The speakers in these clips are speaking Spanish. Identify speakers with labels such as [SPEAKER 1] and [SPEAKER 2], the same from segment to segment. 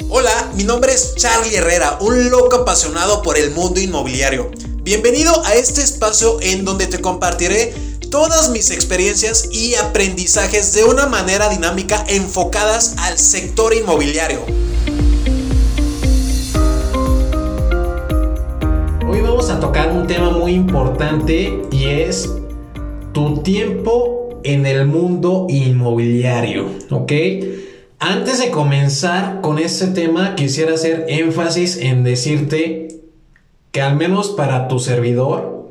[SPEAKER 1] Hola, mi nombre es Charlie Herrera, un loco apasionado por el mundo inmobiliario. Bienvenido a este espacio en donde te compartiré todas mis experiencias y aprendizajes de una manera dinámica enfocadas al sector inmobiliario.
[SPEAKER 2] Hoy vamos a tocar un tema muy importante y es tu tiempo en el mundo inmobiliario, ¿ok? Antes de comenzar con este tema, quisiera hacer énfasis en decirte que al menos para tu servidor,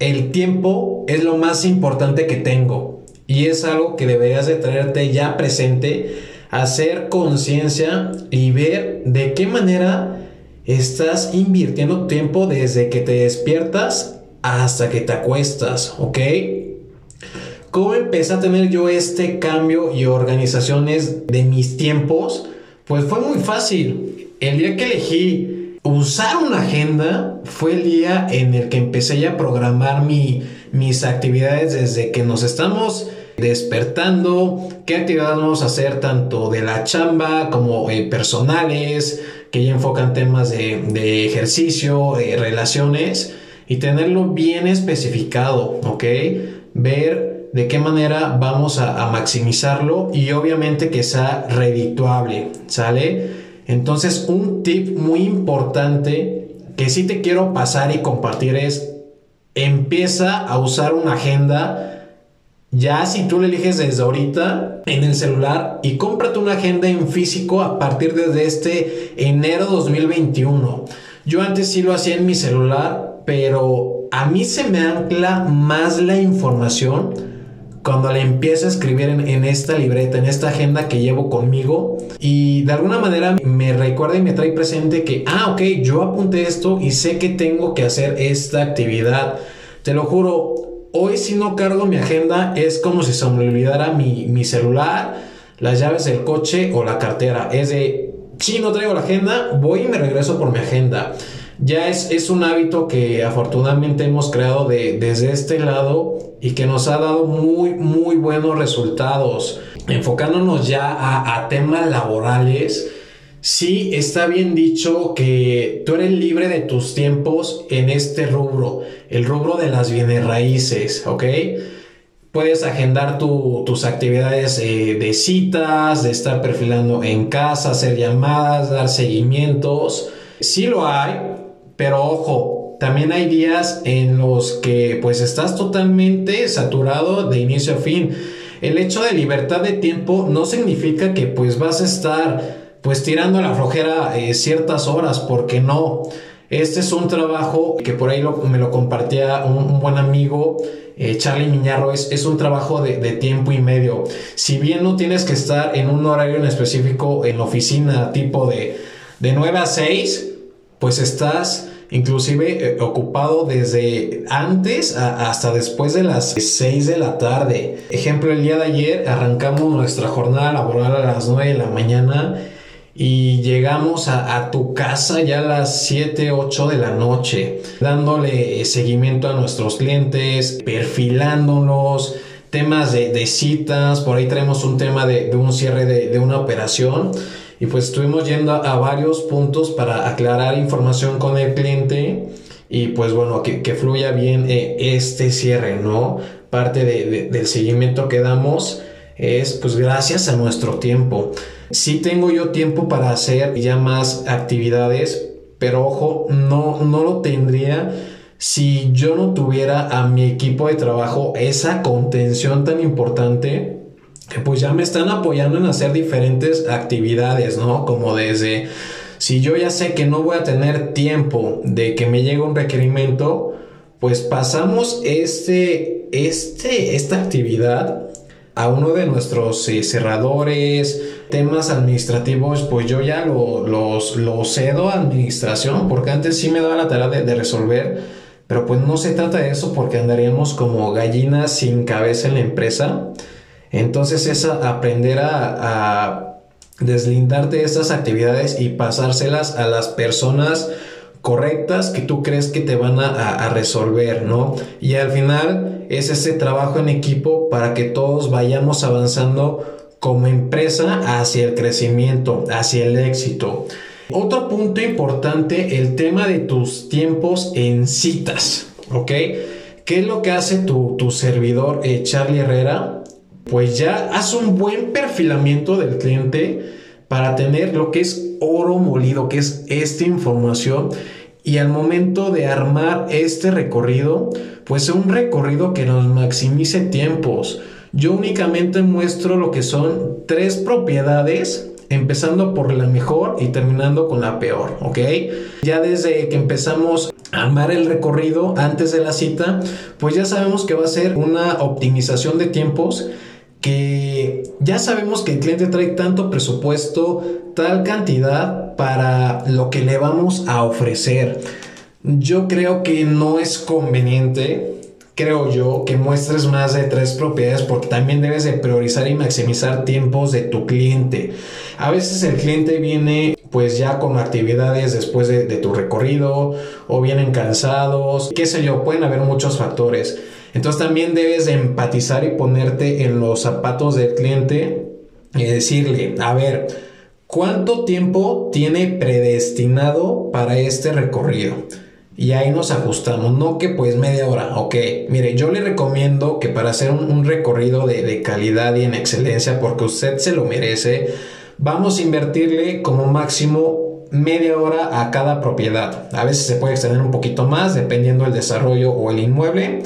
[SPEAKER 2] el tiempo es lo más importante que tengo y es algo que deberías de traerte ya presente, hacer conciencia y ver de qué manera estás invirtiendo tiempo desde que te despiertas hasta que te acuestas, ¿ok? ¿Cómo empecé a tener yo este cambio y organizaciones de mis tiempos? Pues fue muy fácil. El día que elegí usar una agenda fue el día en el que empecé ya a programar mis actividades desde que nos estamos despertando, qué actividades vamos a hacer tanto de la chamba como eh, personales, que ya enfocan temas de, ejercicio, eh, relaciones y tenerlo bien especificado, ¿ok? Ver de qué manera vamos a, maximizarlo y obviamente que sea redituable, ¿sale? Entonces un tip muy importante que sí te quiero pasar y compartir es empieza a usar una agenda ya si tú le eliges desde ahorita en el celular y cómprate una agenda en físico a partir de este enero 2021. Yo antes sí lo hacía en mi celular, pero a mí se me ancla más la información cuando le empiezo a escribir en, esta libreta, en esta agenda que llevo conmigo y de alguna manera me recuerda y me trae presente que, ah, ok, yo apunté esto y sé que tengo que hacer esta actividad. Te lo juro, hoy si no cargo mi agenda es como si se me olvidara mi, mi celular, las llaves del coche o la cartera. Es de, si no traigo la agenda, voy y me regreso por mi agenda ya es, un hábito que afortunadamente hemos creado de, desde este lado y que nos ha dado muy, muy buenos resultados. Enfocándonos ya a, temas laborales, sí está bien dicho que tú eres libre de tus tiempos en este rubro, el rubro de las bienes raíces, ¿ok? Puedes agendar tus actividades eh, de citas, de estar perfilando en casa, hacer llamadas, dar seguimientos. Sí lo hay, pero ojo, también hay días en los que pues estás totalmente saturado de inicio a fin. El hecho de libertad de tiempo no significa que pues vas a estar pues tirando la flojera eh, ciertas horas, porque no. Este es un trabajo que por ahí me lo compartía un, buen amigo, eh, Charlie Miñarro, es, es un trabajo de, tiempo y medio. Si bien no tienes que estar en un horario en específico en la oficina tipo de, de 9 a 6, pues estás inclusive eh, ocupado desde antes hasta después de las 6 de la tarde. Ejemplo, el día de ayer arrancamos nuestra jornada laboral a las 9 de la mañana y llegamos a, tu casa ya a las 7, 8 de la noche, dándole seguimiento a nuestros clientes, perfilándonos, temas de, citas, por ahí traemos un tema de, un cierre de, de una operación y pues estuvimos yendo a, varios puntos para aclarar información con el cliente y pues bueno, que, que fluya bien eh, este cierre, ¿no? Parte de, del seguimiento que damos es pues gracias a nuestro tiempo. Sí tengo yo tiempo para hacer ya más actividades, pero ojo, no, no lo tendría si yo no tuviera a mi equipo de trabajo esa contención tan importante que pues ya me están apoyando en hacer diferentes actividades, ¿no? Como desde, si yo ya sé que no voy a tener tiempo de que me llegue un requerimiento, pues pasamos este, este, esta actividad a uno de nuestros eh, cerradores, temas administrativos, pues yo ya lo, los, lo cedo a administración, porque antes sí me daba la tarea de, de resolver, pero pues no se trata de eso porque andaríamos como gallinas sin cabeza en la empresa. Entonces es aprender a, deslindarte de estas actividades y pasárselas a las personas correctas que tú crees que te van a, resolver, ¿no? Y al final es ese trabajo en equipo para que todos vayamos avanzando como empresa hacia el crecimiento, hacia el éxito. Otro punto importante, el tema de tus tiempos en citas, ¿ok? ¿Qué es lo que hace tu, servidor eh, Charlie Herrera? Pues ya haz un buen perfilamiento del cliente para tener lo que es oro molido, que es esta información. Y al momento de armar este recorrido, pues un recorrido que nos maximice tiempos. Yo únicamente muestro lo que son tres propiedades empezando por la mejor y terminando con la peor, ¿ok? Ya desde que empezamos a armar el recorrido antes de la cita, pues ya sabemos que va a ser una optimización de tiempos que ya sabemos que el cliente trae tanto presupuesto, tal cantidad para lo que le vamos a ofrecer. Yo creo que no es conveniente creo yo, que muestres más de tres propiedades porque también debes de priorizar y maximizar tiempos de tu cliente. A veces el cliente viene pues ya con actividades después de, tu recorrido o vienen cansados, qué sé yo, pueden haber muchos factores. Entonces también debes de empatizar y ponerte en los zapatos del cliente y decirle, a ver, ¿cuánto tiempo tiene predestinado para este recorrido? Y ahí nos ajustamos, no que pues media hora, ok, mire, yo le recomiendo que para hacer un, recorrido de, de, calidad y en excelencia, porque usted se lo merece, vamos a invertirle como máximo media hora a cada propiedad, a veces se puede extender un poquito más dependiendo del desarrollo o el inmueble,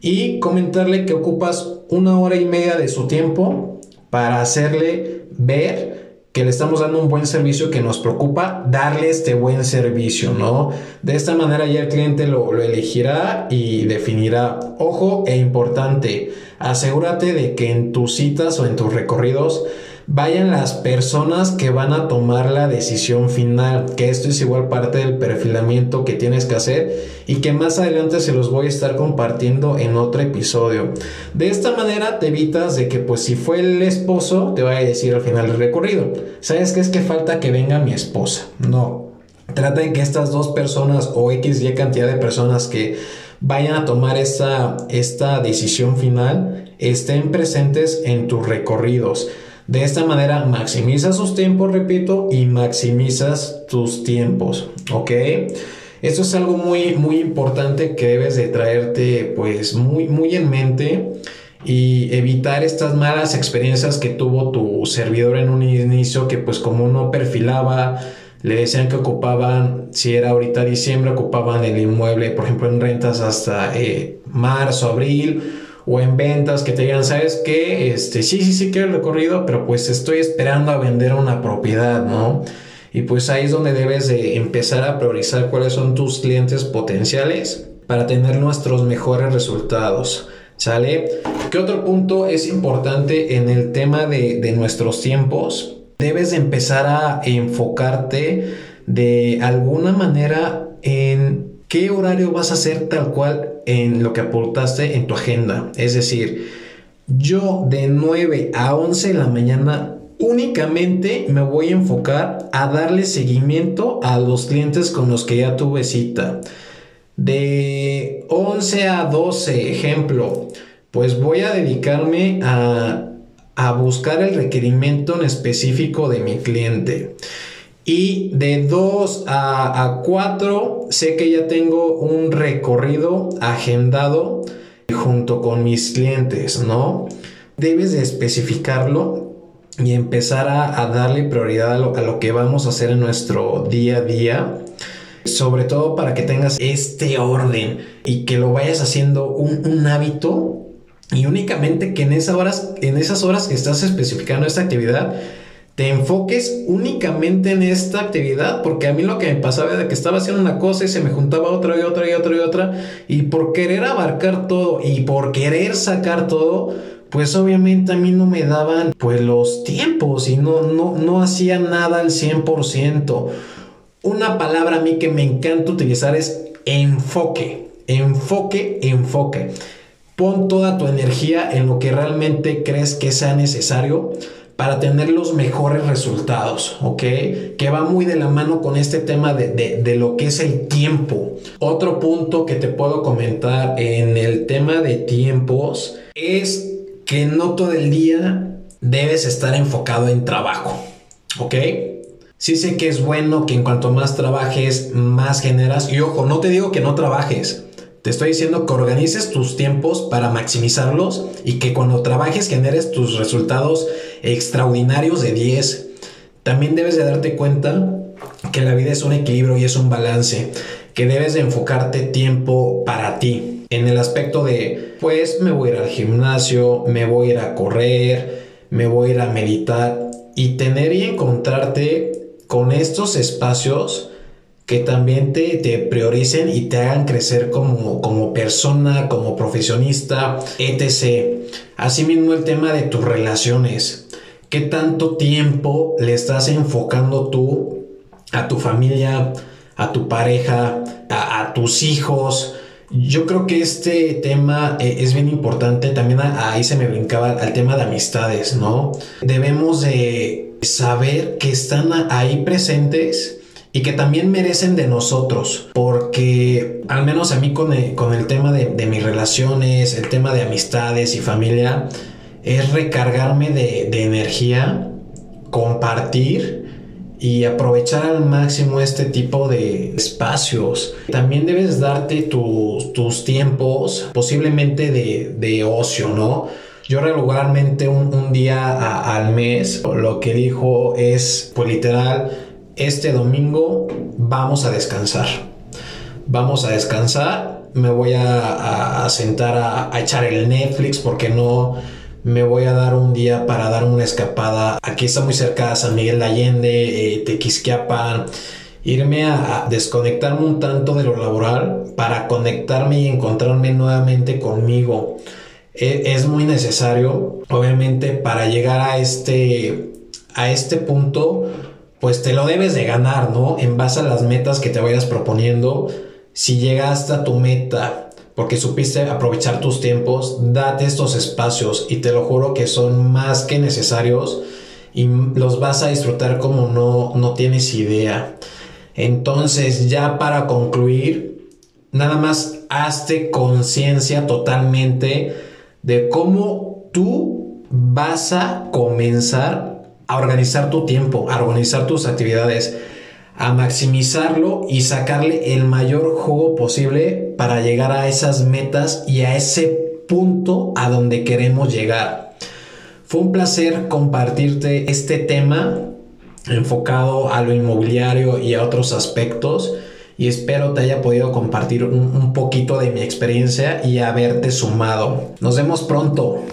[SPEAKER 2] y comentarle que ocupas una hora y media de su tiempo para hacerle ver que le estamos dando un buen servicio que nos preocupa darle este buen servicio, ¿no? De esta manera ya el cliente lo, lo elegirá y definirá. Ojo e importante, asegúrate de que en tus citas o en tus recorridos vayan las personas que van a tomar la decisión final, que esto es igual parte del perfilamiento que tienes que hacer y que más adelante se los voy a estar compartiendo en otro episodio. De esta manera te evitas de que pues si fue el esposo te vaya a decir al final del recorrido, ¿sabes qué es que falta que venga mi esposa? No. Trata de que estas dos personas o X y cantidad de personas que vayan a tomar esta, esta decisión final estén presentes en tus recorridos. De esta manera maximizas sus tiempos, repito, y maximizas tus tiempos, ¿ok? Esto es algo muy, muy importante que debes de traerte pues muy, muy en mente y evitar estas malas experiencias que tuvo tu servidor en un inicio que pues como no perfilaba, le decían que ocupaban, si era ahorita diciembre, ocupaban el inmueble, por ejemplo, en rentas hasta eh, marzo, abril o en ventas que te digan, ¿sabes qué? Este, sí, sí, sí quiero el recorrido, pero pues estoy esperando a vender una propiedad, ¿no? Y pues ahí es donde debes de empezar a priorizar cuáles son tus clientes potenciales para tener nuestros mejores resultados. ¿Sale? ¿Qué otro punto es importante en el tema de, de nuestros tiempos? Debes de empezar a enfocarte de alguna manera en qué horario vas a hacer tal cual en lo que aportaste en tu agenda. Es decir, yo de 9 a 11 de la mañana únicamente me voy a enfocar a darle seguimiento a los clientes con los que ya tuve cita. De 11 a 12, ejemplo, pues voy a dedicarme a, a buscar el requerimiento en específico de mi cliente. Y de 2 a, 4 sé que ya tengo un recorrido agendado junto con mis clientes, ¿no? Debes de especificarlo y empezar a, darle prioridad a lo, que vamos a hacer en nuestro día a día. Sobre todo para que tengas este orden y que lo vayas haciendo un, un hábito y únicamente que en esas horas, en esas horas que estás especificando esta actividad, te enfoques únicamente en esta actividad, porque a mí lo que me pasaba era que estaba haciendo una cosa y se me juntaba otra y otra y otra y otra, y por querer abarcar todo y por querer sacar todo, pues obviamente a mí no me daban pues los tiempos y no, no, no hacía nada al 100%. Una palabra a mí que me encanta utilizar es enfoque, enfoque, enfoque. Pon toda tu energía en lo que realmente crees que sea necesario para tener los mejores resultados, ¿ok? Que va muy de la mano con este tema de, lo que es el tiempo. Otro punto que te puedo comentar en el tema de tiempos es que no todo el día debes estar enfocado en trabajo, ¿ok? Sí sé que es bueno que en cuanto más trabajes, más generas. Y ojo, no te digo que no trabajes. Te estoy diciendo que organices tus tiempos para maximizarlos y que cuando trabajes generes tus resultados extraordinarios de 10. También debes de darte cuenta que la vida es un equilibrio y es un balance, que debes de enfocarte tiempo para ti. En el aspecto de, pues me voy a ir al gimnasio, me voy a ir a correr, me voy a ir a meditar y tener y encontrarte con estos espacios que también te, te, prioricen y te hagan crecer como, como persona, como profesionista, etc. Asimismo el tema de tus relaciones. ¿Qué tanto tiempo le estás enfocando tú a tu familia, a tu pareja, a, tus hijos? Yo creo que este tema eh, es bien importante. También ahí se me brincaba al tema de amistades, ¿no? Debemos de saber que están ahí presentes y que también merecen de nosotros, porque al menos a mí con el, tema de, mis relaciones, el tema de amistades y familia, es recargarme de, energía, compartir y aprovechar al máximo este tipo de espacios. También debes darte tus tiempos, posiblemente de, de ocio, ¿no? Yo regularmente un, día al mes lo que dijo es, pues literal, este domingo vamos a descansar. Vamos a descansar. Me voy a, sentar a, echar el Netflix porque no me voy a dar un día para dar una escapada. Aquí está muy cerca San Miguel de Allende, eh, Tequisquiapan. Irme a desconectarme un tanto de lo laboral para conectarme y encontrarme nuevamente conmigo. E, es muy necesario, obviamente, para llegar a este, a este punto, pues te lo debes de ganar, ¿no? En base a las metas que te vayas proponiendo, si llegaste a tu meta, porque supiste aprovechar tus tiempos, date estos espacios y te lo juro que son más que necesarios y los vas a disfrutar como no, no tienes idea. Entonces, ya para concluir, nada más hazte conciencia totalmente de cómo tú vas a comenzar a organizar tu tiempo, a organizar tus actividades, a maximizarlo y sacarle el mayor jugo posible para llegar a esas metas y a ese punto a donde queremos llegar. Fue un placer compartirte este tema enfocado a lo inmobiliario y a otros aspectos y espero te haya podido compartir un, poquito de mi experiencia y haberte sumado. Nos vemos pronto.